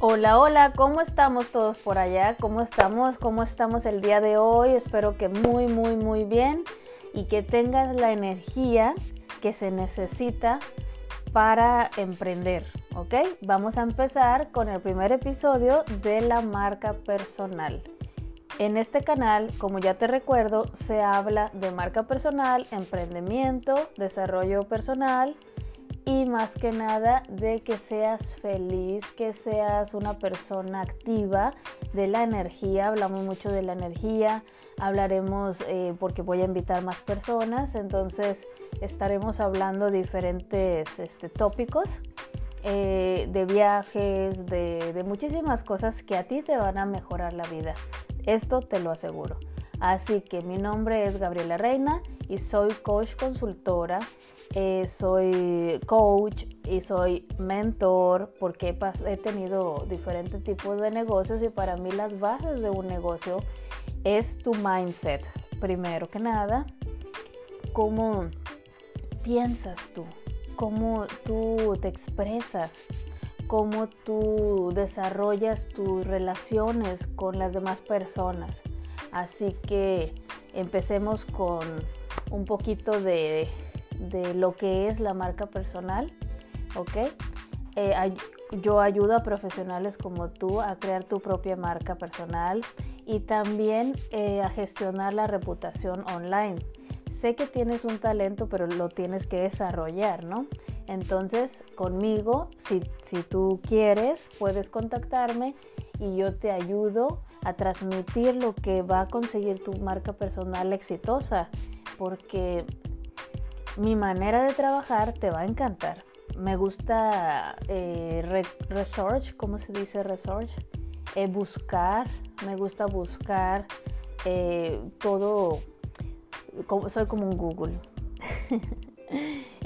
Hola, hola, ¿cómo estamos todos por allá? ¿Cómo estamos? ¿Cómo estamos el día de hoy? Espero que muy, muy, muy bien y que tengas la energía que se necesita para emprender, ¿ok? Vamos a empezar con el primer episodio de la marca personal. En este canal, como ya te recuerdo, se habla de marca personal, emprendimiento, desarrollo personal, y más que nada de que seas feliz, que seas una persona activa de la energía. Hablamos mucho de la energía, hablaremos eh, porque voy a invitar más personas, entonces estaremos hablando diferentes este, tópicos. Eh, de viajes, de, de muchísimas cosas que a ti te van a mejorar la vida. Esto te lo aseguro. Así que mi nombre es Gabriela Reina y soy coach consultora, eh, soy coach y soy mentor porque he tenido diferentes tipos de negocios y para mí las bases de un negocio es tu mindset. Primero que nada, cómo piensas tú, cómo tú te expresas, cómo tú desarrollas tus relaciones con las demás personas. Así que empecemos con un poquito de, lo que es la marca personal, ¿ok? Eh, yo ayudo a profesionales como tú a crear tu propia marca personal y también eh, a gestionar la reputación online. Sé que tienes un talento, pero lo tienes que desarrollar, ¿no? Entonces, conmigo, si, si tú quieres, puedes contactarme y yo te ayudo a transmitir lo que va a conseguir tu marca personal exitosa porque mi manera de trabajar te va a encantar. Me gusta eh, research, ¿cómo se dice research? Eh, buscar, me gusta buscar eh, todo, soy como un Google.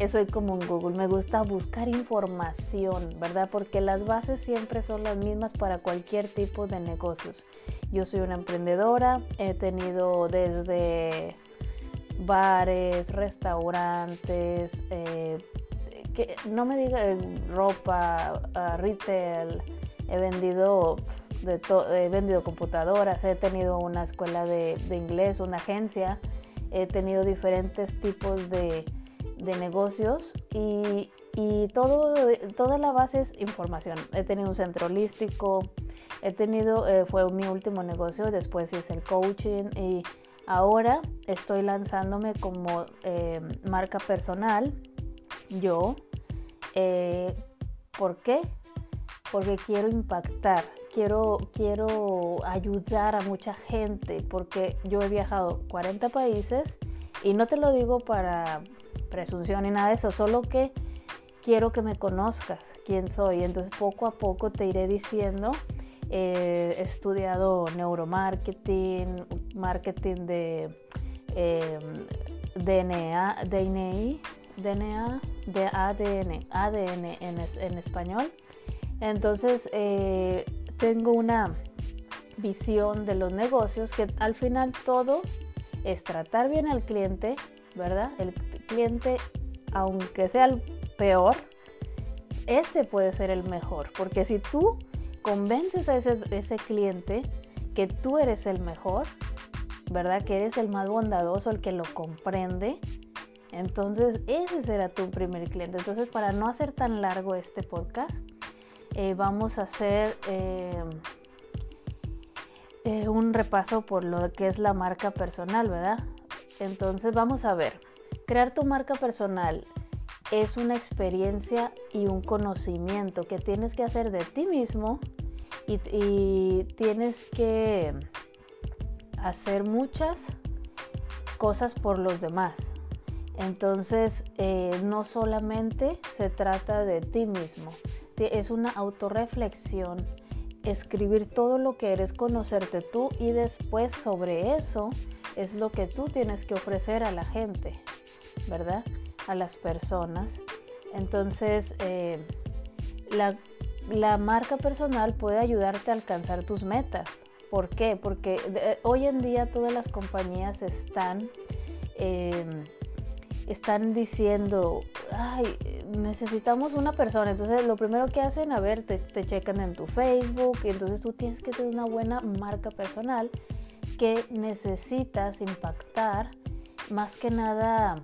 soy como un Google, me gusta buscar información, ¿verdad? Porque las bases siempre son las mismas para cualquier tipo de negocios. Yo soy una emprendedora, he tenido desde bares, restaurantes, eh, que no me diga eh, ropa, uh, retail, he vendido he vendido computadoras, he tenido una escuela de, inglés, una agencia, he tenido diferentes tipos de, negocios y, todo, toda la base es información. He tenido un centro holístico, he tenido, eh, fue mi último negocio, después hice el coaching y Ahora estoy lanzándome como eh, marca personal, yo. Eh, ¿Por qué? Porque quiero impactar, quiero, quiero ayudar a mucha gente, porque yo he viajado 40 países y no te lo digo para presunción ni nada de eso, solo que quiero que me conozcas quién soy. Entonces poco a poco te iré diciendo he estudiado neuromarketing, marketing de DNA, DNA, DNA, de ADN, ADN en, español. Entonces, eh, tengo una visión de los negocios que al final todo es tratar bien al cliente, ¿verdad? Cliente, aunque sea el peor, ese puede ser el mejor, porque si tú convences a ese, ese cliente que tú eres el mejor, ¿verdad? Que eres el más bondadoso, el que lo comprende. Entonces, ese será tu primer cliente. Entonces, para no hacer tan largo este podcast, eh, vamos a hacer eh, eh, un repaso por lo que es la marca personal, ¿verdad? Entonces, vamos a ver. Crear tu marca personal es una experiencia y un conocimiento que tienes que hacer de ti mismo y, tienes que hacer muchas cosas por los demás. Entonces, eh, no solamente se trata de ti mismo, es una autorreflexión, escribir todo lo que eres, conocerte tú y después sobre eso es lo que tú tienes que ofrecer a la gente, ¿verdad? a las personas. Entonces, eh, la, marca personal puede ayudarte a alcanzar tus metas. ¿Por qué? Porque hoy en día todas las compañías están, em, están diciendo, ay, necesitamos una persona. Entonces, lo primero que hacen, a ver, te, te checan en tu Facebook y entonces tú tienes que tener una buena marca personal que necesitas impactar más que nada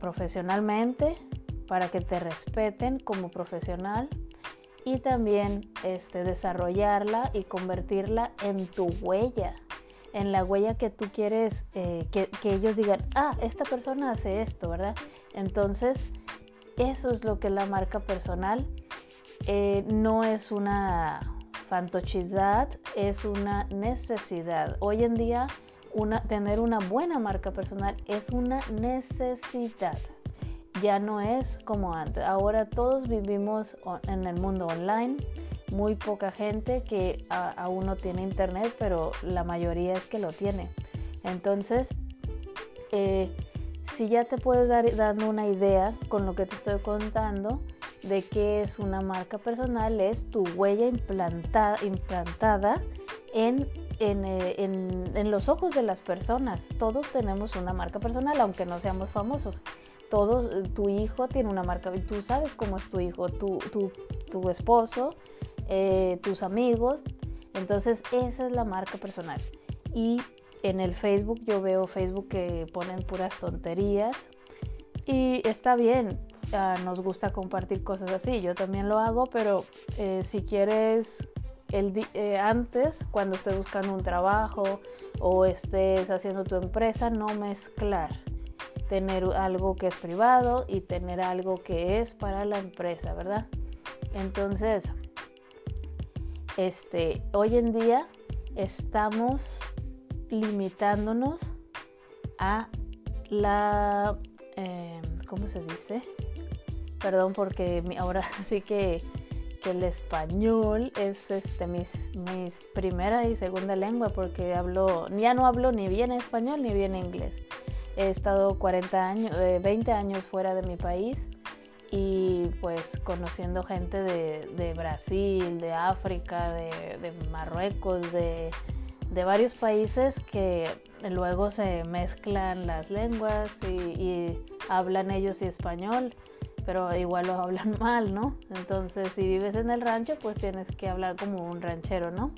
profesionalmente para que te respeten como profesional y también este, desarrollarla y convertirla en tu huella, en la huella que tú quieres eh, que, que, ellos digan, ah, esta persona hace esto, ¿verdad? Entonces, eso es lo que es la marca personal. Eh, no es una fantochidad, es una necesidad. Hoy en día, una, tener una buena marca personal es una necesidad ya no es como antes. Ahora todos vivimos en el mundo online. Muy poca gente que aún no tiene internet, pero la mayoría es que lo tiene. Entonces, eh, si ya te puedes dar dando una idea con lo que te estoy contando de qué es una marca personal, es tu huella implantada, implantada en, en, eh, en, en los ojos de las personas. Todos tenemos una marca personal, aunque no seamos famosos todo, eh, tu hijo tiene una marca, tú sabes cómo es tu hijo, tu, tu, tu esposo, eh, tus amigos, entonces esa es la marca personal. Y en el Facebook yo veo Facebook que ponen puras tonterías y está bien, nos gusta compartir cosas así, yo también lo hago, pero eh, si quieres el, antes, cuando estés buscando un trabajo o estés haciendo tu empresa, no mezclar tener algo que es privado y tener algo que es para la empresa, ¿verdad? Entonces, este, hoy en día estamos limitándonos a la, eh, ¿cómo se dice? Perdón porque ahora sí que, que el español es este, mis, mis primera y segunda lengua porque hablo, ya no hablo ni bien español ni bien inglés. He estado 40 años, 20 años fuera de mi país y pues conociendo gente de, Brasil, de África, de, Marruecos, de, varios países que luego se mezclan las lenguas y, hablan ellos y español, pero igual lo hablan mal, ¿no? Entonces si vives en el rancho pues tienes que hablar como un ranchero, ¿no?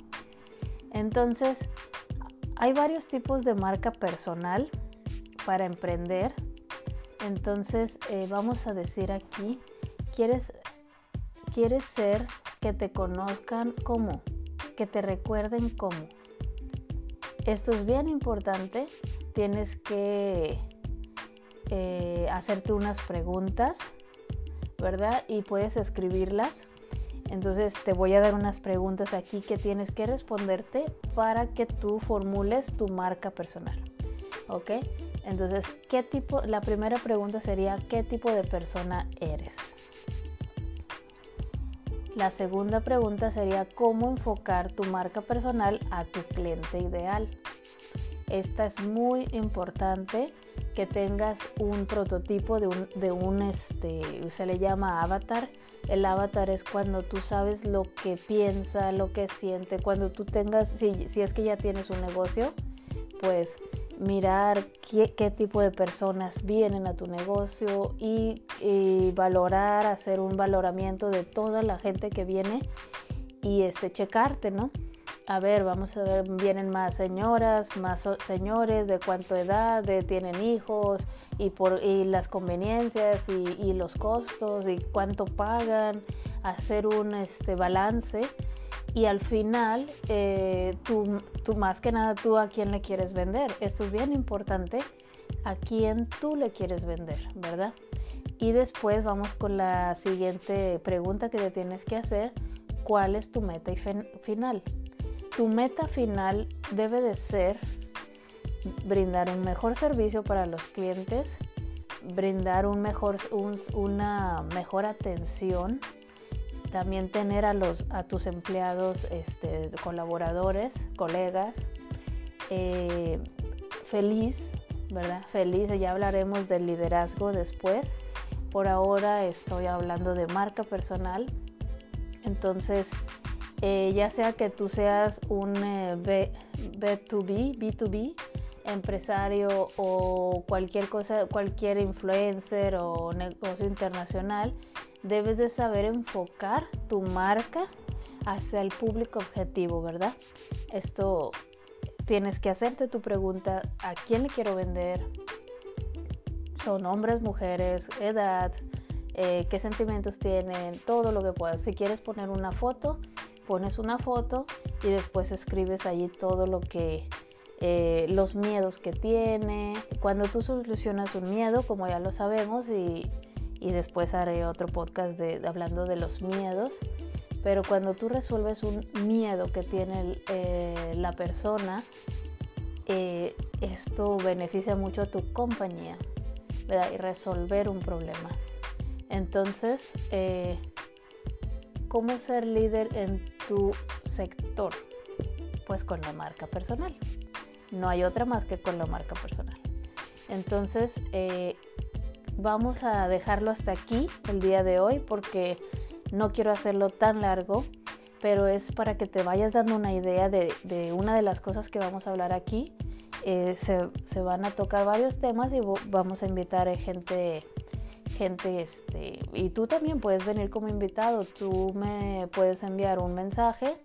Entonces hay varios tipos de marca personal para emprender. Entonces eh, vamos a decir aquí, ¿quieres, quieres ser que te conozcan como, que te recuerden como. Esto es bien importante, tienes que eh, hacerte unas preguntas, ¿verdad? Y puedes escribirlas. Entonces te voy a dar unas preguntas aquí que tienes que responderte para que tú formules tu marca personal. ¿Ok? Entonces, ¿qué tipo? La primera pregunta sería, ¿qué tipo de persona eres? La segunda pregunta sería, ¿cómo enfocar tu marca personal a tu cliente ideal? Esta es muy importante que tengas un prototipo de un, de un este, se le llama avatar. El avatar es cuando tú sabes lo que piensa, lo que siente, cuando tú tengas, si, si es que ya tienes un negocio, pues mirar qué, tipo de personas vienen a tu negocio y, valorar, hacer un valoramiento de toda la gente que viene y este, checarte, ¿no? A ver, vamos a ver, vienen más señoras, más señores, de cuánta edad, tienen hijos y, por, y las conveniencias y, y los costos y cuánto pagan, hacer un este, balance y al final eh, tú, tú, más que nada tú a quién le quieres vender. Esto es bien importante, a quién tú le quieres vender, ¿verdad? Y después vamos con la siguiente pregunta que te tienes que hacer, ¿cuál es tu meta final? Tu meta final debe de ser brindar un mejor servicio para los clientes, brindar un mejor, una mejor atención también tener a, los, a tus empleados, este, colaboradores, colegas, eh, feliz, ¿verdad? Feliz, ya hablaremos del liderazgo después. Por ahora estoy hablando de marca personal. Entonces, eh, ya sea que tú seas un eh, B, B2B, B2B, empresario o cualquier cosa, cualquier influencer o negocio internacional, debes de saber enfocar tu marca hacia el público objetivo, ¿verdad? Esto tienes que hacerte tu pregunta, ¿a quién le quiero vender? Son hombres, mujeres, edad, eh, qué sentimientos tienen, todo lo que puedas. Si quieres poner una foto, pones una foto y después escribes allí todo lo que, eh, los miedos que tiene. Cuando tú solucionas un miedo, como ya lo sabemos, y, después haré otro podcast de, hablando de los miedos, pero cuando tú resuelves un miedo que tiene eh, la persona, eh, esto beneficia mucho a tu compañía y resolver un problema. Entonces, ¿cómo ser líder en tu sector? Pues con la marca personal. No hay otra más que con la marca personal. Entonces, eh, vamos a dejarlo hasta aquí el día de hoy porque no quiero hacerlo tan largo, pero es para que te vayas dando una idea de, una de las cosas que vamos a hablar aquí. Eh, se, van a tocar varios temas y vamos a invitar a gente, gente, este, y tú también puedes venir como invitado. Tú me puedes enviar un mensaje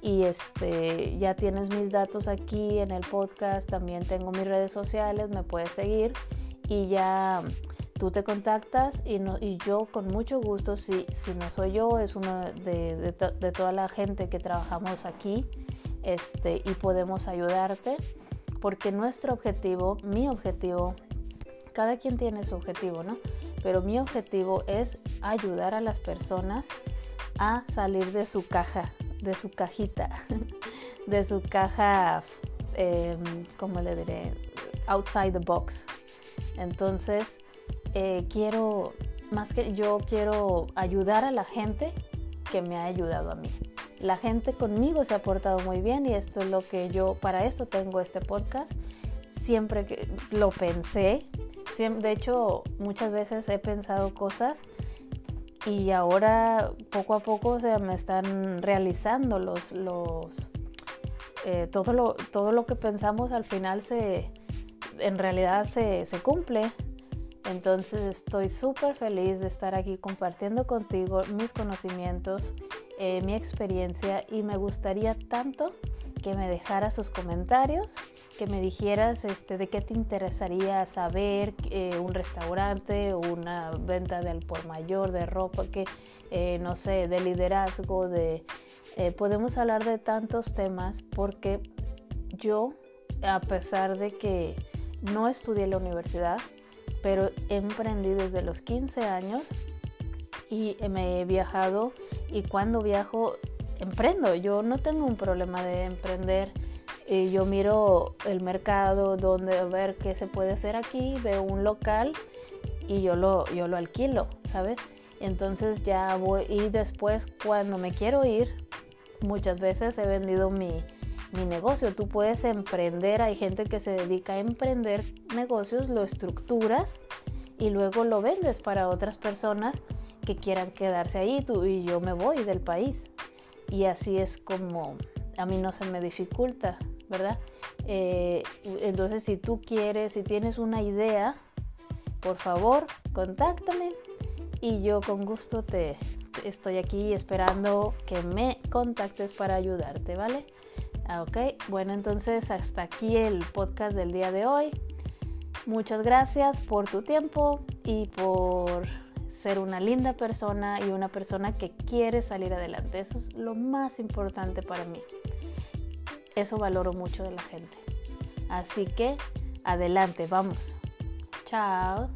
y este ya tienes mis datos aquí en el podcast, también tengo mis redes sociales, me puedes seguir y ya tú te contactas y, no, y yo con mucho gusto, si, si no soy yo, es uno de, de, toda la gente que trabajamos aquí este, y podemos ayudarte porque nuestro objetivo, mi objetivo, cada quien tiene su objetivo, ¿no? Pero mi objetivo es ayudar a las personas a salir de su caja de su cajita, de su caja, eh, ¿cómo le diré? Outside the box. Entonces, eh, quiero, más que yo quiero ayudar a la gente que me ha ayudado a mí. La gente conmigo se ha portado muy bien y esto es lo que yo, para esto tengo este podcast. Siempre que lo pensé, de hecho muchas veces he pensado cosas y ahora poco a poco se me están realizando los, los eh, todo, lo, todo lo que pensamos al final se, en realidad se, se cumple. Entonces estoy súper feliz de estar aquí compartiendo contigo mis conocimientos, eh, mi experiencia y me gustaría tanto que me dejaras tus comentarios, que me dijeras este, de qué te interesaría saber, eh, un restaurante, una venta del por mayor, de ropa, que eh, no sé, de liderazgo, de eh, podemos hablar de tantos temas porque yo, a pesar de que no estudié en la universidad, pero emprendí desde los 15 años y me he viajado y cuando viajo emprendo. Yo no tengo un problema de emprender. Y yo miro el mercado, donde ver qué se puede hacer aquí, veo un local y yo lo, yo lo alquilo, ¿sabes? Entonces ya voy y después cuando me quiero ir, muchas veces he vendido mi, mi negocio. Tú puedes emprender, hay gente que se dedica a emprender negocios, lo estructuras y luego lo vendes para otras personas que quieran quedarse ahí tú, y yo me voy del país y así es como a mí no se me dificulta, ¿verdad? Eh, entonces si tú quieres, si tienes una idea, por favor, contáctame y yo con gusto te estoy aquí esperando que me contactes para ayudarte, ¿vale? Ah, ok, bueno entonces hasta aquí el podcast del día de hoy. Muchas gracias por tu tiempo y por ser una linda persona y una persona que quiere salir adelante. Eso es lo más importante para mí. Eso valoro mucho de la gente. Así que adelante, vamos. Chao.